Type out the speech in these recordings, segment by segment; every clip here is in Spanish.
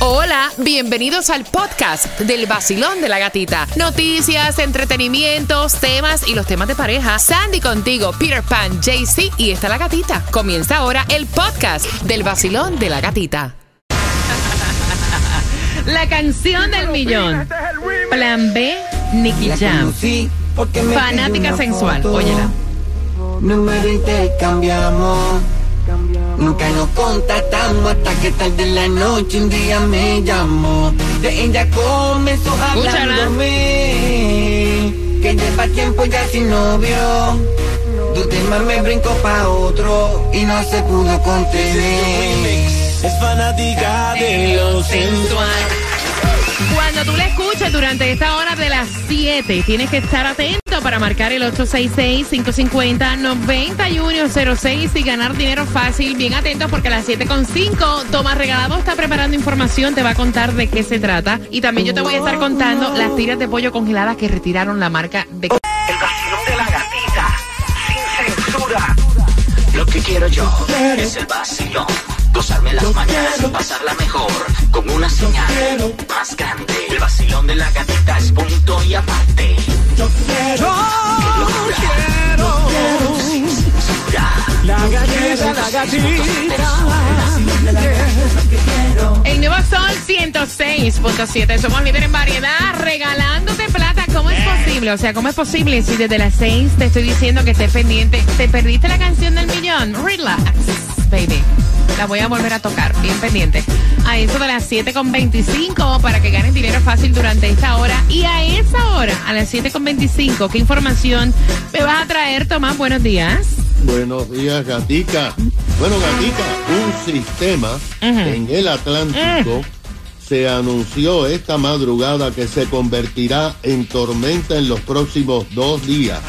Hola, bienvenidos al podcast del vacilón de la gatita. Noticias, entretenimientos, temas y los temas de pareja. Sandy contigo, Peter Pan, JC y está la gatita. Comienza ahora el podcast del vacilón de la gatita. La canción del millón. Plan B, Nicky Jam. Fanática sensual, óyela. Número intercambiamos. Nunca nos contactamos hasta que tarde en la noche un día me llamó. De ella comenzó hablándome. Que lleva tiempo ya sin novio. Tu tema me brincó pa' otro y no se pudo contener. Es fanática de lo sensual. Cuando tú la escuches durante esta hora de las 7, tienes que estar atento para marcar el 866-550-9106 y ganar dinero fácil. Bien atentos porque a las 7.5 Tomás Regalado está preparando información, te va a contar de qué se trata. Y también yo te voy a estar contando las tiras de pollo congeladas que retiraron la marca de... El vacilón de la gatita, sin censura. Lo que quiero yo es el vacilón. Gozarme las mañanas y pasarla mejor. Con una señal más grande. El vacilón de la gatita es punto y aparte. Sin censura. La gatita, la gatita. El nuevo Sol 106.7. Somos líderes en variedad, regalándote plata. ¿Cómo es posible? O sea, ¿cómo es posible si desde las 6 te estoy diciendo que estés pendiente? ¿Te perdiste la canción del millón? Relax, baby. La voy a volver a tocar, bien pendiente. A eso de las 7.25 para que ganes dinero fácil durante esta hora. Y a esa hora, a las 7.25, ¿qué información me vas a traer, Tomás? Buenos días. Buenos días, Gatica. Bueno, Gatica, un sistema en el Atlántico se anunció esta madrugada que se convertirá en tormenta en los próximos dos días.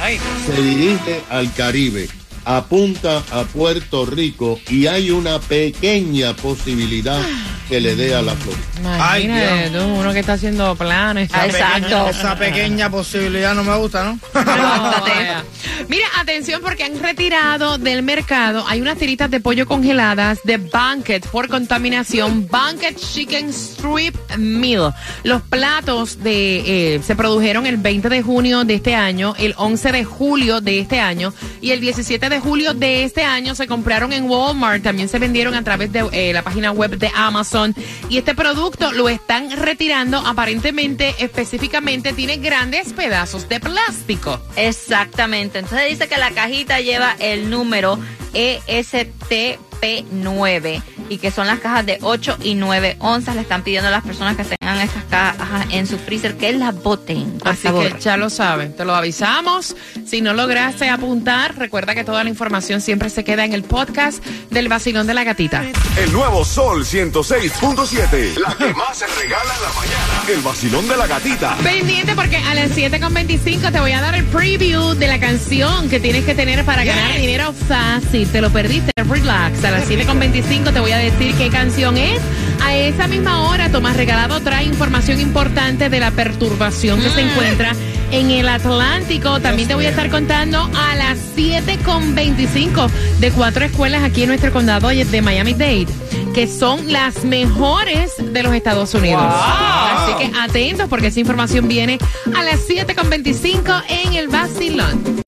Se dirige al Caribe, apunta a Puerto Rico y hay una pequeña posibilidad que le dé a la Florida. Ay, Imagínate tú, uno que está haciendo planes. Pequeña- esa pequeña posibilidad no me gusta, ¿no? No. Mira, atención porque han retirado del mercado, hay unas tiritas de pollo congeladas de Banquet por contaminación, Banquet Chicken Strip Meal. Los platos de eh, se produjeron el 20 de junio de este año, el 11 de julio de este año y el 17 de julio de este año se compraron en Walmart, también se vendieron a través de eh, la página web de Amazon y este producto lo están retirando aparentemente, específicamente tiene grandes pedazos de plástico. Exactamente. Entonces dice que la cajita lleva el número E ESTP9 y que son las cajas de 8 y 9 onzas. Le están pidiendo a las personas que tengan estas cajas en su freezer que las boten. Por Así favor. que ya lo saben, te lo avisamos. Si no lograste apuntar, recuerda que toda la información siempre se queda en el podcast del vacilón de la gatita. El nuevo Sol 106.7. La que más se regala en la mañana. El vacilón de la gatita. Pendiente porque a las 7.25 te voy a dar el preview de la canción que tienes que tener para ganar dinero fácil. Te lo perdiste, relax. A las 7.25 te voy a decir qué canción es. A esa misma hora, Tomás Regalado trae información importante de la perturbación que se encuentra en el Atlántico. También te voy a estar contando a las 7.25 de cuatro escuelas aquí en nuestro condado de Miami-Dade, que son las mejores de los Estados Unidos. Así que atentos porque esa información viene a las 7.25 en el vacilón.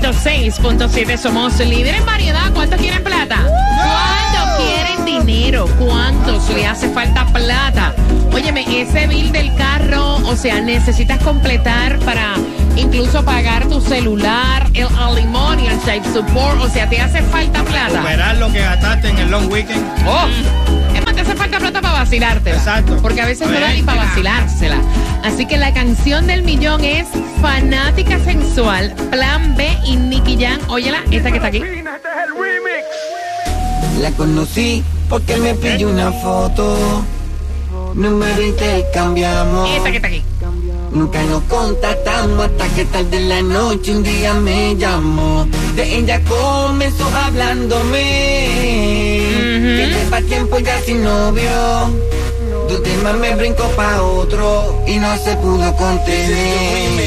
106.7. Somos líder en variedad. ¿Cuántos quieren plata? ¿Cuántos quieren dinero? ¿Cuántos le hace falta plata? Óyeme, ese bill del carro, o sea, necesitas completar para incluso pagar tu celular, el limón y el type support. O sea, te hace falta plata. Verás lo que gastaste en el long weekend. Oh, te hace falta plata para vacilártela. Exacto. Porque a veces no da ni para vacilársela. Así que la canción del millón es Fanática Sensual, Plan B y Nicky Jam. Óyela, esta que está aquí. La conocí porque me pidió una foto. Número intercambiamos. Esta que está aquí. Nunca nos contactamos hasta que tarde en la noche un día me llamó. De ella comenzó hablándome. Tiempo ya sin novio. tu tema me brinco pa' otro y no se pudo contener.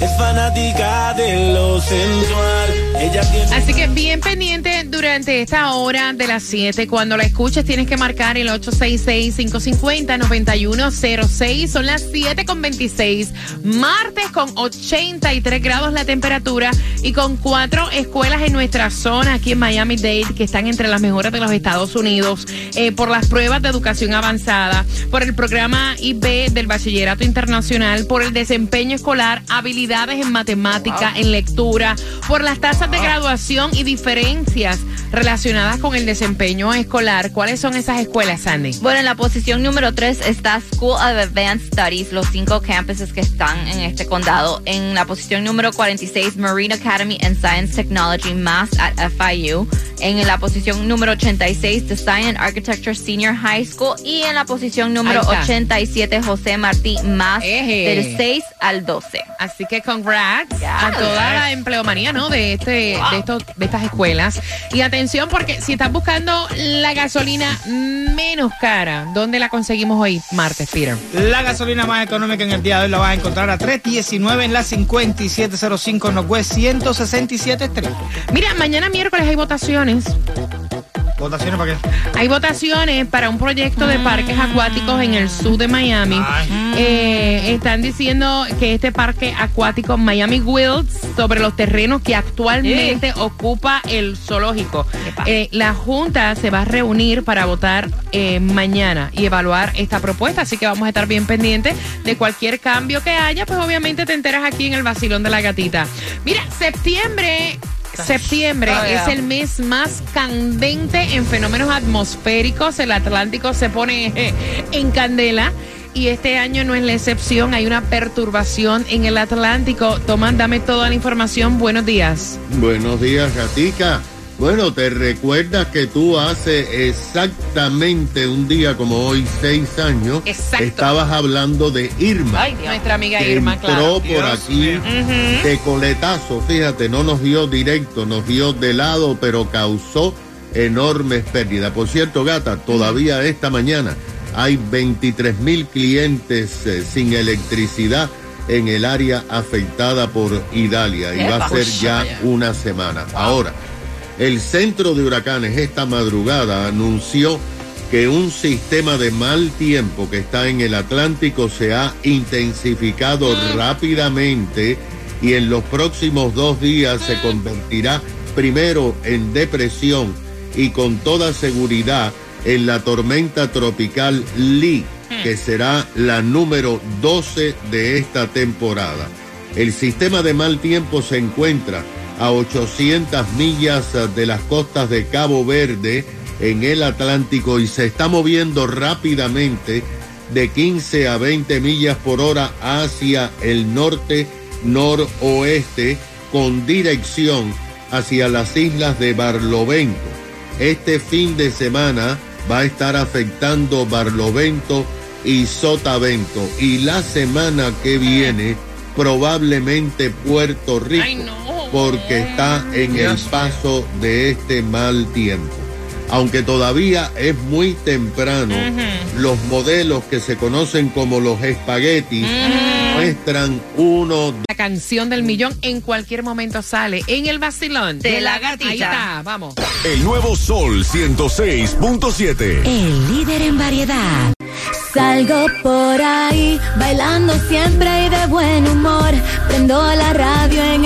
Es fanática de lo sensual. Ella tiene. Así que bien pendiente durante esta hora de las 7. Cuando la escuches tienes que marcar el 866-550-9106. Son las 7 con 26. Martes con 83 grados la temperatura y con cuatro escuelas en nuestra zona aquí en Miami-Dade que están entre las mejores de los Estados Unidos eh, por las pruebas de educación avanzada, por el programa IB del Bachillerato Internacional, por el desempeño escolar, habilidades en matemática, en lectura, por las tasas de graduación y diferencias relacionadas con el desempeño escolar. ¿Cuáles son esas escuelas, Sandy? Bueno, en la posición número 3 está School of Advanced Studies, los cinco campuses que están en este condado. En la posición número 46, Marine Academy and Science Technology, Mass at FIU. En la posición número 86, Design and Architecture Senior High School. Y en la posición número Ahí está. 87, José Martí, Mass Eje. del 6 al 12. Así que congrats Ya. a toda la empleomanía, ¿no? De este, de estos, de estas escuelas. Y atención, porque si estás buscando la gasolina menos cara, ¿dónde la conseguimos hoy, martes, Peter? La gasolina más económica en el día de hoy la vas a encontrar a 3.19 en la 5705 Northwest 167 Street. Mira, mañana miércoles hay votaciones. Votaciones para qué? Hay votaciones para un proyecto de parques acuáticos en el sur de Miami. Eh, están diciendo que este parque acuático Miami Wilds sobre los terrenos que actualmente ocupa el zoológico. Eh, la Junta se va a reunir para votar eh, mañana y evaluar esta propuesta, así que vamos a estar bien pendientes de cualquier cambio que haya, pues obviamente te enteras aquí en el vacilón de la gatita. Mira, septiembre Septiembre Oh, yeah. es el mes más candente en fenómenos atmosféricos. El Atlántico se pone eh, en candela. Y este año no es la excepción. Hay una perturbación en el Atlántico. Tomán, dame toda la información. Buenos días. Buenos días, Gatica. Bueno, te recuerdas que tú hace exactamente un día como hoy, seis años, Exacto. estabas hablando de Irma. Nuestra amiga que Irma, entró claro. por Dios aquí de coletazo, fíjate, no nos dio directo, nos dio de lado, pero causó enormes pérdidas. Por cierto, gata, todavía esta mañana hay 23 mil clientes eh, sin electricidad en el área afectada por Idalia y va a ser ya una semana. Ahora, el centro de huracanes esta madrugada anunció que un sistema de mal tiempo que está en el Atlántico se ha intensificado rápidamente y en los próximos dos días se convertirá primero en depresión y con toda seguridad en la tormenta tropical Lee, que será la número 12 de esta temporada. El sistema de mal tiempo se encuentra a 800 millas eh, de las costas de Cabo Verde en el Atlántico y se está moviendo rápidamente de 15 a 20 millas por hora hacia el norte noroeste con dirección hacia las islas de Barlovento. Este fin de semana va a estar afectando Barlovento y Sotavento y la semana que viene probablemente Puerto Rico Ay, no. Porque está en el paso de este mal tiempo. Aunque todavía es muy temprano, los modelos que se conocen como los espaguetis muestran uno, La canción del millón en cualquier momento sale en el vacilón De la gatita. Ahí está, vamos. El nuevo Sol 106.7. El líder en variedad. Salgo por ahí, bailando siempre y de buen humor. Prendo la radio en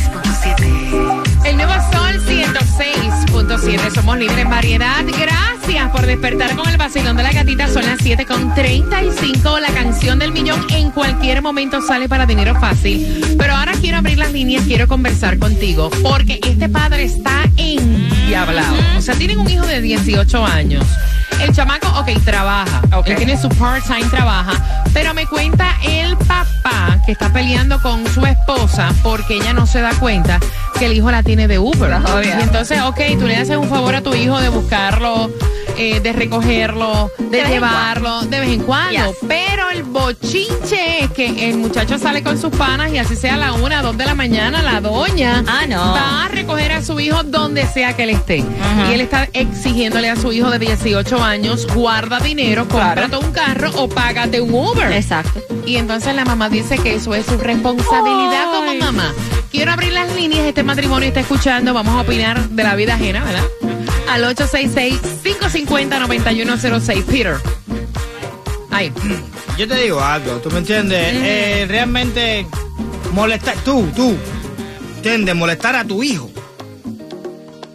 106.7. Somos en variedad. Gracias por despertar con el vacilón de la gatita. Son las 7 con 35. La canción del millón en cualquier momento sale para dinero fácil. Pero ahora quiero abrir las líneas, quiero conversar contigo. Porque este padre está endiablado. O sea, tienen un hijo de 18 años. El chamaco, ok, trabaja. Él tiene su part-time, trabaja. Que está peleando con su esposa porque ella no se da cuenta que el hijo la tiene de Uber. Y entonces, ok, tú le haces un favor a tu hijo de buscarlo eh, de recogerlo, de, llevarlo, de vez en cuando. Yes. Pero el bochinche es que el muchacho sale con sus panas y así sea a la una, dos de la mañana, la doña Ah, no. va a recoger a su hijo donde sea que él esté. Y él está exigiéndole a su hijo de 18 años, guarda dinero, cómprate un carro o págate un Uber. Exacto. Y entonces la mamá dice que eso es su responsabilidad como mamá. Quiero abrir las líneas, este matrimonio está escuchando, vamos a opinar de la vida ajena, ¿verdad? Al 866-550-9106. Peter. Ay, Yo te digo algo, ¿tú me entiendes? Eh, realmente molestar, tú, tú, ¿entiendes? Molestar a tu hijo.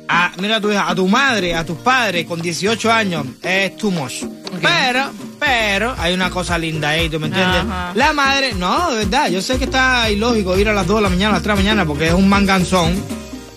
A, mira a tu hija, a tu madre, a tus padres con 18 años es too much. Pero, pero, hay una cosa linda ahí, ¿tú me entiendes? Ajá. La madre, no, de verdad, yo sé que está ilógico ir a las 2 de la mañana, a las 3 de la mañana, porque es un manganzón,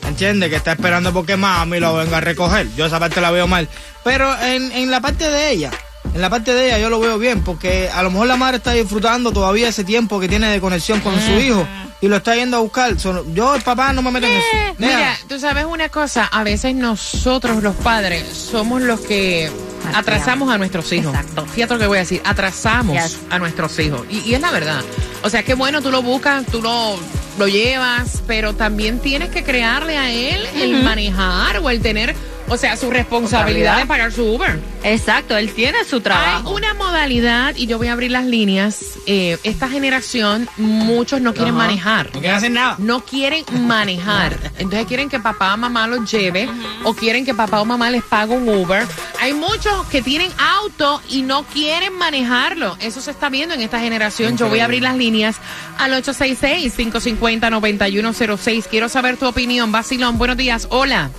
¿entiendes? Que está esperando porque mami lo venga a recoger. Yo esa parte la veo mal. Pero en, en la parte de ella, en la parte de ella yo lo veo bien, porque a lo mejor la madre está disfrutando todavía ese tiempo que tiene de conexión con su hijo y lo está yendo a buscar. Yo, el papá, no me meto en eso. Mira, Nea, tú sabes una cosa, a veces nosotros los padres somos los que atrasamos a nuestros hijos. Exacto. Fíjate lo que voy a decir, atrasamos Yes. a nuestros hijos. Y, y es la verdad. O sea, qué bueno, tú lo buscas, tú lo, lo llevas, pero también tienes que crearle a él el manejar o el tener, o sea, su responsabilidad de pagar su Uber. Exacto, él tiene su Hay trabajo. una modalidad, y yo voy a abrir las líneas, eh, esta generación, muchos no quieren Ajá. manejar. no quiere hacer nada. No quieren manejar. Entonces quieren que papá o mamá los lleve o quieren que papá o mamá les pague un Uber. Hay muchos que tienen auto y no quieren manejarlo. Eso se está viendo en esta generación. Yo voy a abrir las líneas al 866-550-9106. Quiero saber tu opinión. Basilón, buenos días. Hola.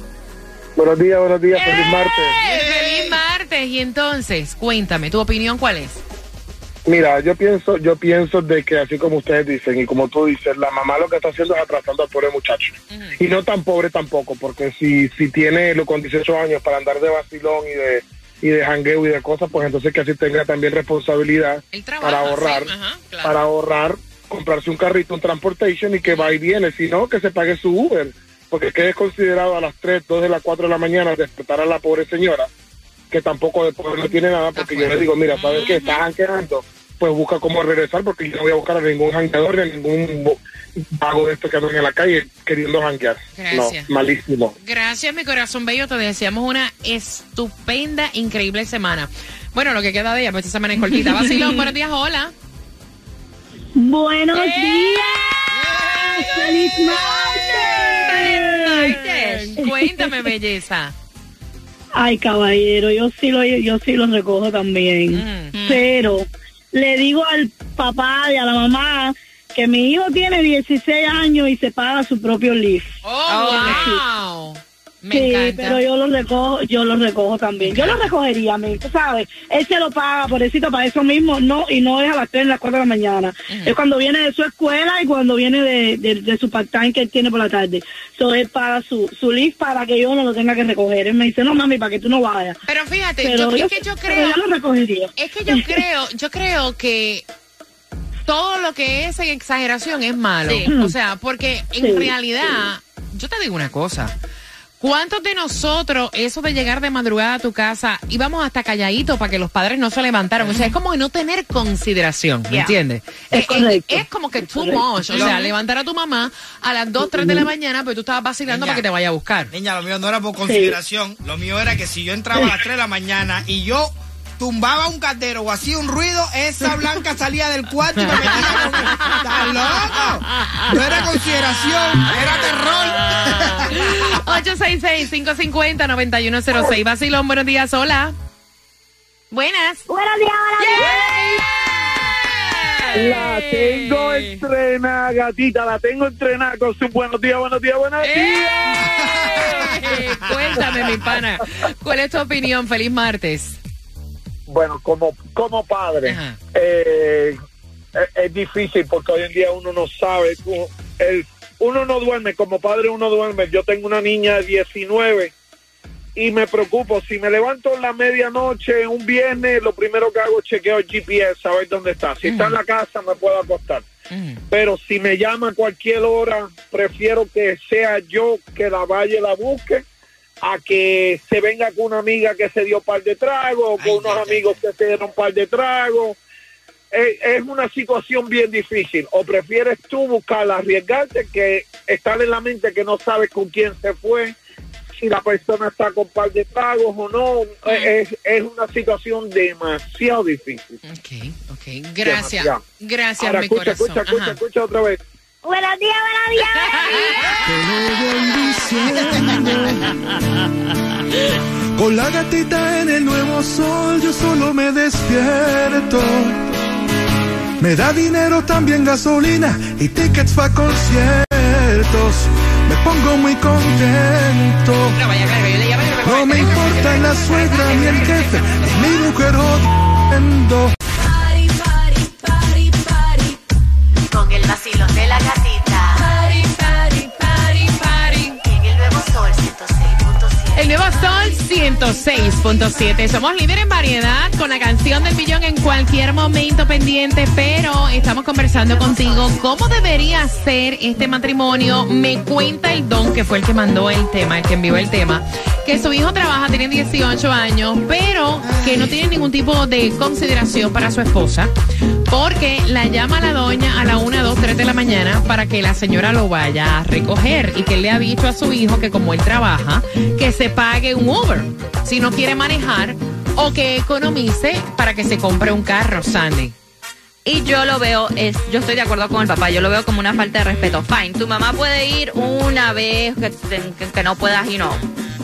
Buenos días, buenos días, feliz ¡Eh! martes. ¡Feliz martes! Y entonces, cuéntame, ¿tu opinión cuál es? Mira, yo pienso, yo pienso de que así como ustedes dicen y como tú dices, la mamá lo que está haciendo es atrasando al pobre muchacho. Y no tan pobre tampoco, porque si, si tiene lo con 18 años para andar de vacilón y de y de jangueo y de cosas, pues entonces que así tenga también responsabilidad trabajo, para ahorrar, sí, ajá, claro. para ahorrar, comprarse un carrito, un transportation y que va y viene, si no, que se pague su Uber, porque quede considerado a las 3, 2 de las 4 de la mañana despertar a la pobre señora, que tampoco de pobre no tiene nada, porque yo le digo, mira, ¿sabes qué? Estás jangueando, pues busca cómo regresar, porque yo no voy a buscar a ningún jangueador ni a ningún vago de estos que andan en la calle queriendo janguear. Gracias. No, malísimo. Gracias, mi corazón bello. Te deseamos una estupenda, increíble semana. Bueno, lo que queda de ella, pues esta semana es cortita. Vacilón, buenos días, hola. Buenos ¡Eh! días. ¡Feliz Cuéntame, belleza. Ay, caballero, yo sí lo yo sí lo recojo también. Mm. Pero le digo al papá y a la mamá que mi hijo tiene 16 años y se paga su propio lift. Oh, wow. Me sí, encanta. pero yo lo recojo, yo lo recojo también. Yo lo recogería, mi, sabes. Él se lo paga, pobrecito, para eso mismo, no, y no es a las 3, las 4 de la mañana. Es cuando viene de su escuela y cuando viene de, de, de su part-time que él tiene por la tarde. So, él paga su, su lift para que yo no lo tenga que recoger. Él me dice, no, mami, para que tú no vayas. Pero fíjate, Pero yo, yo, es que yo creo, yo lo recogería. es que yo creo, yo creo que todo lo que es en exageración es malo. Sí. O sea, porque en Sí, realidad, yo te digo una cosa. ¿Cuántos de nosotros, eso de llegar de madrugada a tu casa, íbamos hasta calladito para que los padres no se levantaran? O sea, es como de no tener consideración, ¿me Yeah. entiendes? Es correcto. Es, como que too correcto. much. O sea, levantar a tu mamá a las 2, 3 de la mañana, pero tú estabas vacilando Niña. para que te vaya a buscar. Niña, lo mío no era por consideración. Lo mío era que si yo entraba a las 3 de la mañana y yo tumbaba un caldero o hacía un ruido, esa blanca salía del cuarto y me metía con ¡Estás loco! No era consideración, era terror. 866-550-9106. Vacilón, buenos días, hola. Buenas. Buenos días, La tengo entrenada, gatita, la tengo entrenada con su buenos días, buenos días, buenos días. ¡Eh! Cuéntame, mi pana. ¿Cuál es tu opinión? Feliz martes. Bueno, como, como padre, eh, es, es difícil porque hoy en día uno no sabe, cómo- el, uno no duerme, como padre uno duerme. Yo tengo una niña de 19 y me preocupo, si me levanto en la medianoche, un viernes, lo primero que hago es chequeo el GPS, saber dónde está. Si está en la casa, me puedo acostar. Pero si me llama a cualquier hora, prefiero que sea yo que la vaya y la busque a que se venga con una amiga que se dio un par de tragos, con unos amigos que se dieron un par de tragos. Es, es una situación bien difícil. O prefieres tú buscar arriesgarte que estar en la mente que no sabes con quién se fue, si la persona está con un par de tragos o no. Es, es una situación demasiado difícil. Ok, ok. Gracias. Demasiado. Gracias, Ahora, mi escucha, corazón. escucha, escucha, escucha otra vez. Buenos días, Con la gatita en el nuevo sol, yo solo me despierto. Me da dinero, también gasolina y tickets para conciertos. Me pongo muy contento. No me importa la suegra ni el jefe, ni mi mujer jodiendo. El nuevo Sol 106.7. Somos líderes en variedad con la canción del millón en cualquier momento pendiente, pero estamos conversando contigo cómo debería ser este matrimonio. Me cuenta el don que fue el que mandó el tema, el que envió el tema, que su hijo trabaja, tiene 18 años, pero que no tiene ningún tipo de consideración para su esposa, porque la llama la doña a la 1, 2, 3 de la mañana para que la señora lo vaya a recoger y que él le ha dicho a su hijo que como él trabaja, que se pague un Uber si no quiere manejar o que economice para que se compre un carro, Sandy. Y yo lo veo, es, yo estoy de acuerdo con el papá, yo lo veo como una falta de respeto. Fine, tu mamá puede ir una vez que, no puedas y no,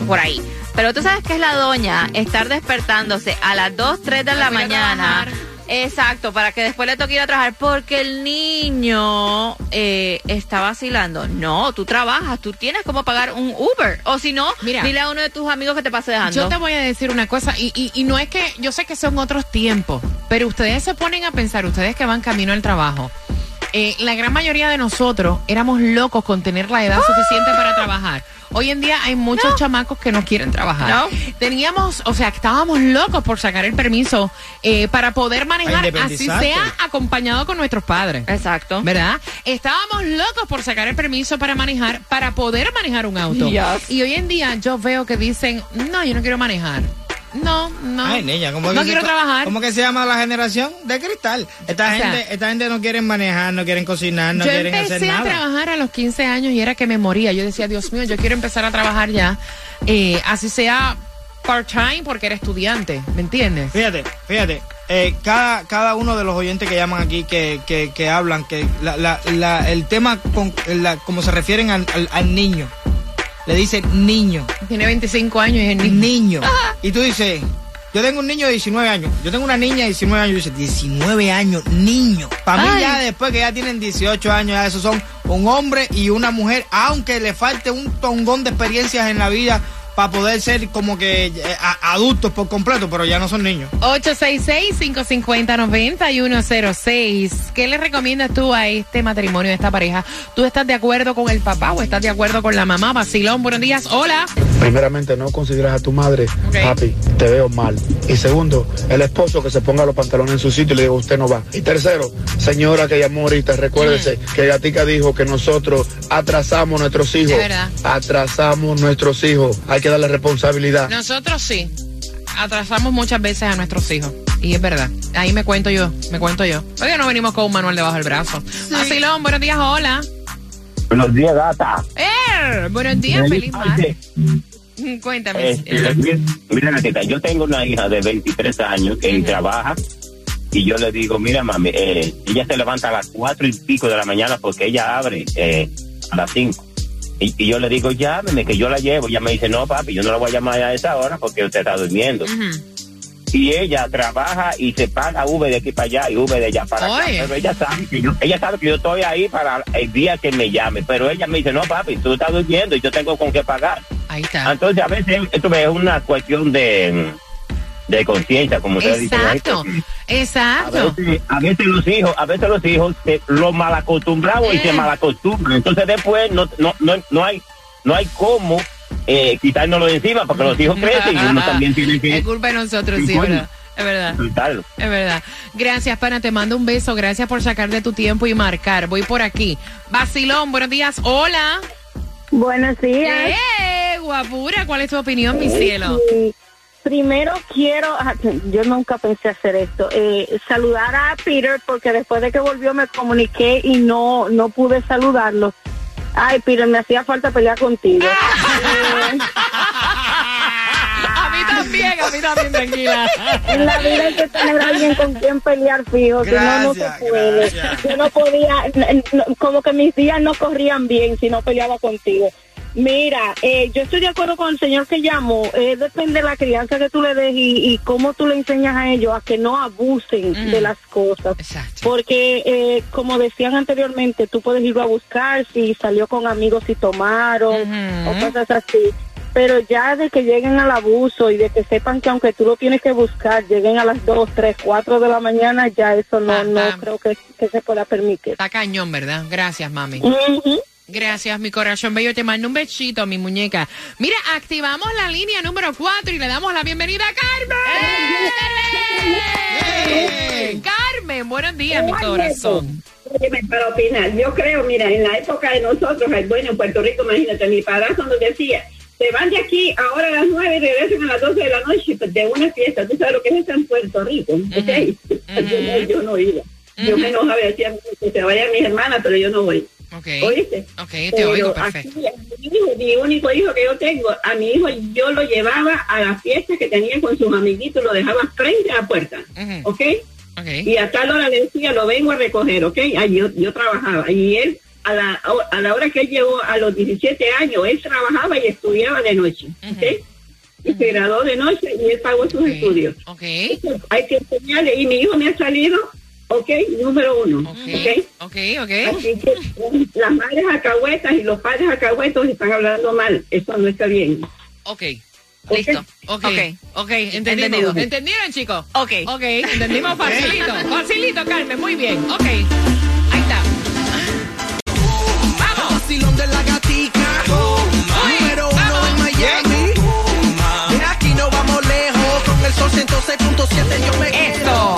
por ahí. Pero tú sabes que es la doña estar despertándose a las 2, 3 de la mañana. Exacto, para que después le toque ir a trabajar porque el niño eh, está vacilando. No, tú trabajas, tú tienes como pagar un Uber. O si no, Mira. dile a uno de tus amigos que te pase dejando. Yo te voy a decir una cosa, y, y- y no es que, yo sé que son otros tiempos, pero ustedes se ponen a pensar, ustedes que van camino al trabajo, eh, la gran mayoría de nosotros éramos locos con tener la edad suficiente para trabajar. Hoy en día hay muchos chamacos que no quieren trabajar. No. Teníamos, o sea, estábamos locos por sacar el permiso eh, para poder manejar, así sea acompañado con nuestros padres. Exacto. ¿Verdad? Estábamos locos por sacar el permiso para manejar, para poder manejar un auto. Yes. Y hoy en día yo veo que dicen, no, yo no quiero manejar. No, no. Ay, niña, ¿cómo no que quiero se, trabajar. ¿Cómo que se llama la generación de cristal? Esta O sea, gente, esta gente no quieren manejar, no quieren cocinar, no yo quieren hacer empecé a nada. trabajar a los 15 años y era que me moría. Yo decía, Dios mío, yo quiero empezar a trabajar ya. Eh, así sea part-time porque era estudiante, ¿me entiendes? Fíjate, fíjate, eh, cada, cada uno de los oyentes que llaman aquí, que, que, que hablan, que la, la, la- el tema, con, la, como se refieren al, al, al niño, le dicen niño, Tiene 25 años y es niño. niño. Y tú dices, yo tengo un niño de 19 años, yo tengo una niña de 19 años, y dices, 19 años, niño. Para mí Ay. ya después que ya tienen 18 años, ya esos son un hombre y una mujer, aunque le falte un tongón de experiencias en la vida para poder ser como que eh, a- adultos por completo, pero ya no son niños. 866-550-9106. ¿Qué le recomiendas tú a este matrimonio, a esta pareja? ¿Tú estás de acuerdo con el papá o estás de acuerdo con la mamá? Vacilón, buenos días. Hola. Primeramente, no consideras a tu madre, Ok. papi, te veo mal. Y segundo, el esposo que se ponga los pantalones en su sitio y le diga, usted no va. Y tercero, señora que llamó ahorita, recuérdese que Gatica dijo que nosotros atrasamos nuestros hijos. Atrasamos nuestros hijos. Hay que darle responsabilidad. Nosotros sí. Atrasamos muchas veces a nuestros hijos. Y es verdad. Ahí me cuento yo, me cuento yo. Oye, no venimos con un manual debajo del brazo. Vacilón, buenos días, hola. Buenos días, gata. Eh, buenos días, feliz martes. Cuéntame. Este, mira, mira, gatita, yo tengo una hija de 23 años que trabaja y yo le digo, mira, mami, eh, ella se levanta a las cuatro y pico de la mañana porque ella abre eh, a las 5. Y, y yo le digo, llámeme, que yo la llevo. Ella me dice, no, papi, yo no la voy a llamar a esa hora porque usted está durmiendo. Y ella trabaja y se paga V de aquí para allá y V de allá para acá. Pero ella sabe, que yo, ella sabe que yo estoy ahí para el día que me llame. Pero ella me dice, no, papi, tú estás durmiendo y yo tengo con qué pagar. Ahí está. Entonces, a veces esto es una cuestión de, de conciencia, como ustedes dicen. Exacto, A exacto. veces, a veces los hijos, a veces los hijos se, los malacostumbramos y se malacostumbran. Entonces después no, no, no, no hay, no hay cómo eh, quitárnoslo de encima porque los hijos crecen y uno también tiene que Es culpa de nosotros, sí, verdad. Es verdad. Es verdad. Gracias, pana. Te mando un beso. Gracias por sacar de tu tiempo y marcar. Voy por aquí. Vacilón, buenos días. Hola. Buenos días. ¡Eh! guapura, ¿cuál es tu opinión, mi cielo? Sí. Primero quiero, ah, yo nunca pensé hacer esto, eh, saludar a Peter porque después de que volvió me comuniqué y no no pude saludarlo. Ay, Peter, me hacía falta pelear contigo. Eh, A mí también, a mí también, tranquila. en la vida hay que tener a alguien con quien pelear fijo, si no, no se puede. gracias. Yo no podía, como que mis días no corrían bien si no peleaba contigo. Mira, eh, yo estoy de acuerdo con el señor que llamó. Eh, depende de la crianza que tú le des y, y cómo tú le enseñas a ellos a que no abusen Mm. de las cosas. Exacto. Porque, eh, como decían anteriormente, tú puedes irlo a buscar si salió con amigos y tomaron o cosas así. Pero ya de que lleguen al abuso y de que sepan que aunque tú lo tienes que buscar, lleguen a las 2, 3, 4 de la mañana, ya eso no, Ah, no ah. creo que, que se pueda permitir. Está cañón, ¿verdad? Gracias, mami. Ujú. Gracias, mi corazón bello. Te mando un besito, mi muñeca. Mira, activamos la línea número 4 y le damos la bienvenida a Carmen. Carmen, buenos días, mi corazón. Óyeme, para opinar, yo creo, mira, en la época de nosotros, el bueno, en Puerto Rico, imagínate, mi padrastro nos decía, se van de aquí ahora a las 9 y regresan a las 12 de la noche pues, de una fiesta. Tú sabes lo que es eso en Puerto Rico, ¿ok? yo, no, yo no iba. Yo me enojaba y decía que se vayan mis hermanas, pero yo no voy. Ok. ¿Oíste? Ok, te Pero oigo perfecto. aquí, mi hijo, mi único hijo que yo tengo, a mi hijo yo lo llevaba a las fiestas que tenía con sus amiguitos, lo dejaba frente a la puerta. ¿ok? Y a tal hora le decía, lo vengo a recoger, ¿ok? Ahí yo, yo trabajaba. Y él, a la, a la hora que él llegó a los 17 años, él trabajaba y estudiaba de noche, ¿ok? Y se graduó de noche y él pagó sus estudios. Ok. Hay que enseñarle. Y mi hijo me ha salido, ¿ok? Número uno, okay. ¿ok? Ok, ok. Así que las madres alcahuetas y los padres alcahuetos están hablando mal, eso no está bien. Ok. Listo. Ok. Ok. okay. Entendido. ¿Entendieron, chicos? Ok. Ok. Entendimos facilito. facilito, Carmen. Muy bien. Ok. Ahí está. ¡Vamos! de la gatica. Número uno en Miami. De aquí no vamos lejos. Con el sol 106.7 yo me quedo.